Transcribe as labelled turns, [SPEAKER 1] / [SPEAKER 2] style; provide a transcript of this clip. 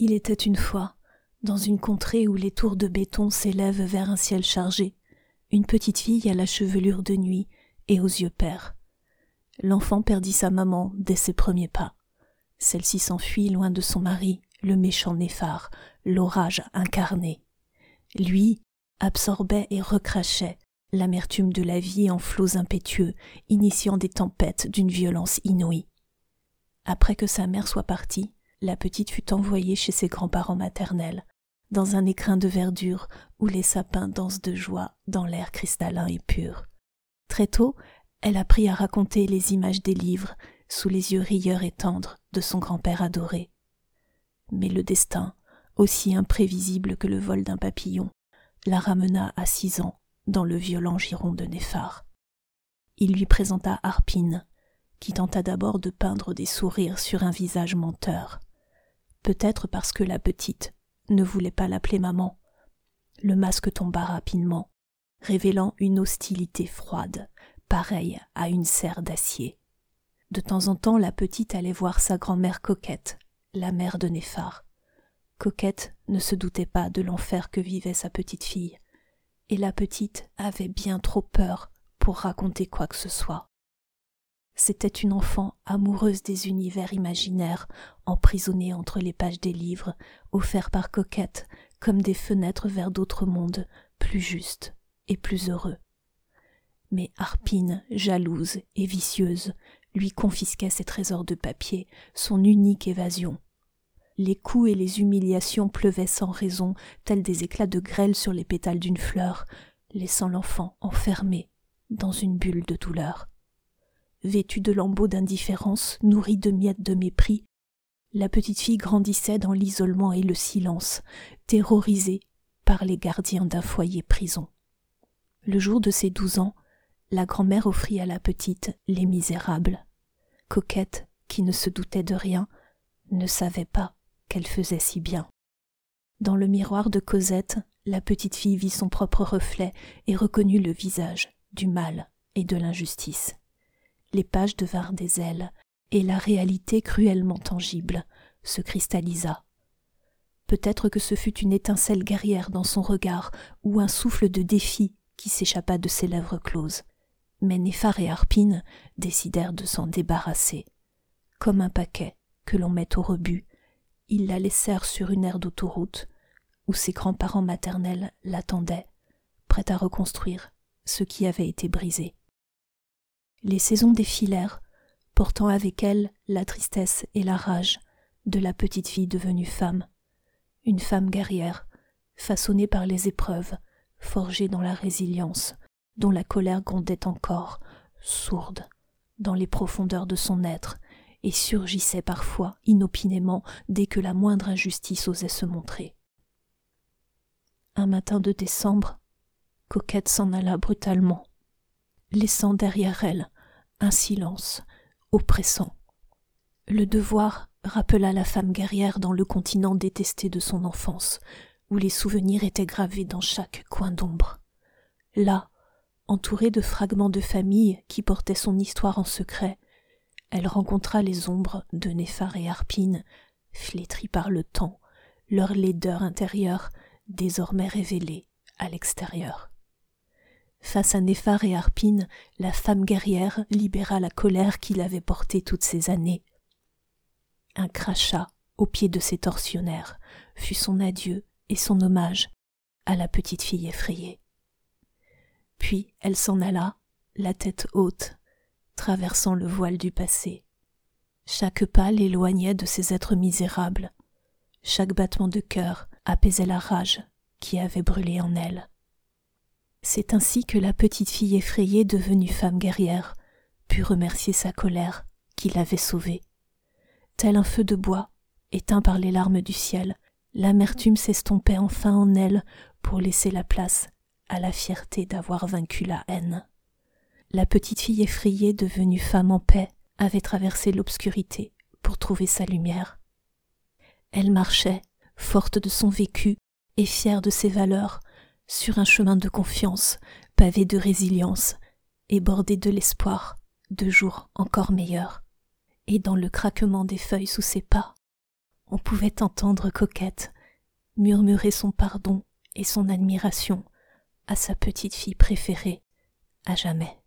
[SPEAKER 1] Il était une fois, dans une contrée où les tours de béton s'élèvent vers un ciel chargé, une petite fille à la chevelure de nuit et aux yeux pères. L'enfant perdit sa maman dès ses premiers pas. Celle-ci s'enfuit loin de son mari, le méchant néphar, l'orage incarné. Lui absorbait et recrachait l'amertume de la vie en flots impétueux, initiant des tempêtes d'une violence inouïe. Après que sa mère soit partie, la petite fut envoyée chez ses grands-parents maternels, dans un écrin de verdure où les sapins dansent de joie dans l'air cristallin et pur. Très tôt, elle apprit à raconter les images des livres sous les yeux rieurs et tendres de son grand-père adoré. Mais le destin, aussi imprévisible que le vol d'un papillon, la ramena à six ans dans le violent giron de Néphar. Il lui présenta Harpine, qui tenta d'abord de peindre des sourires sur un visage menteur peut-être parce que la petite ne voulait pas l'appeler maman. Le masque tomba rapidement, révélant une hostilité froide, pareille à une serre d'acier. De temps en temps, la petite allait voir sa grand-mère Coquette, la mère de Néphar. Coquette ne se doutait pas de l'enfer que vivait sa petite fille, et la petite avait bien trop peur pour raconter quoi que ce soit. C'était une enfant amoureuse des univers imaginaires, emprisonnée entre les pages des livres, offerts par Coquette comme des fenêtres vers d'autres mondes plus justes et plus heureux. Mais Harpine, jalouse et vicieuse, lui confisquait ses trésors de papier, son unique évasion. Les coups et les humiliations pleuvaient sans raison, tels des éclats de grêle sur les pétales d'une fleur, laissant l'enfant enfermé dans une bulle de douleur vêtue de lambeaux d'indifférence, nourrie de miettes de mépris, la petite fille grandissait dans l'isolement et le silence, terrorisée par les gardiens d'un foyer prison. Le jour de ses douze ans, la grand-mère offrit à la petite Les Misérables. Coquette, qui ne se doutait de rien, ne savait pas qu'elle faisait si bien. Dans le miroir de Cosette, la petite fille vit son propre reflet et reconnut le visage du mal et de l'injustice les pages devinrent des ailes, et la réalité cruellement tangible se cristallisa. Peut-être que ce fut une étincelle guerrière dans son regard, ou un souffle de défi qui s'échappa de ses lèvres closes. Mais Néphar et Harpine décidèrent de s'en débarrasser. Comme un paquet que l'on met au rebut, ils la laissèrent sur une aire d'autoroute, où ses grands-parents maternels l'attendaient, prêts à reconstruire ce qui avait été brisé. Les saisons défilèrent, portant avec elles la tristesse et la rage de la petite fille devenue femme, une femme guerrière, façonnée par les épreuves, forgée dans la résilience, dont la colère grondait encore, sourde, dans les profondeurs de son être, et surgissait parfois inopinément dès que la moindre injustice osait se montrer. Un matin de décembre, Coquette s'en alla brutalement, laissant derrière elle un silence oppressant. Le devoir rappela la femme guerrière dans le continent détesté de son enfance, où les souvenirs étaient gravés dans chaque coin d'ombre. Là, entourée de fragments de famille qui portaient son histoire en secret, elle rencontra les ombres de Néphar et Harpine, flétries par le temps, leur laideur intérieure désormais révélée à l'extérieur. Face à Néphar et Harpine, la femme guerrière libéra la colère qu'il avait portée toutes ces années. Un crachat au pied de ses tortionnaires fut son adieu et son hommage à la petite fille effrayée. Puis elle s'en alla, la tête haute, traversant le voile du passé. Chaque pas l'éloignait de ces êtres misérables. Chaque battement de cœur apaisait la rage qui avait brûlé en elle. C'est ainsi que la petite fille effrayée devenue femme guerrière put remercier sa colère qui l'avait sauvée. Tel un feu de bois, éteint par les larmes du ciel, l'amertume s'estompait enfin en elle pour laisser la place à la fierté d'avoir vaincu la haine. La petite fille effrayée devenue femme en paix avait traversé l'obscurité pour trouver sa lumière. Elle marchait, forte de son vécu et fière de ses valeurs, sur un chemin de confiance, pavé de résilience et bordé de l'espoir de jours encore meilleurs. Et dans le craquement des feuilles sous ses pas, on pouvait entendre Coquette murmurer son pardon et son admiration à sa petite fille préférée à jamais.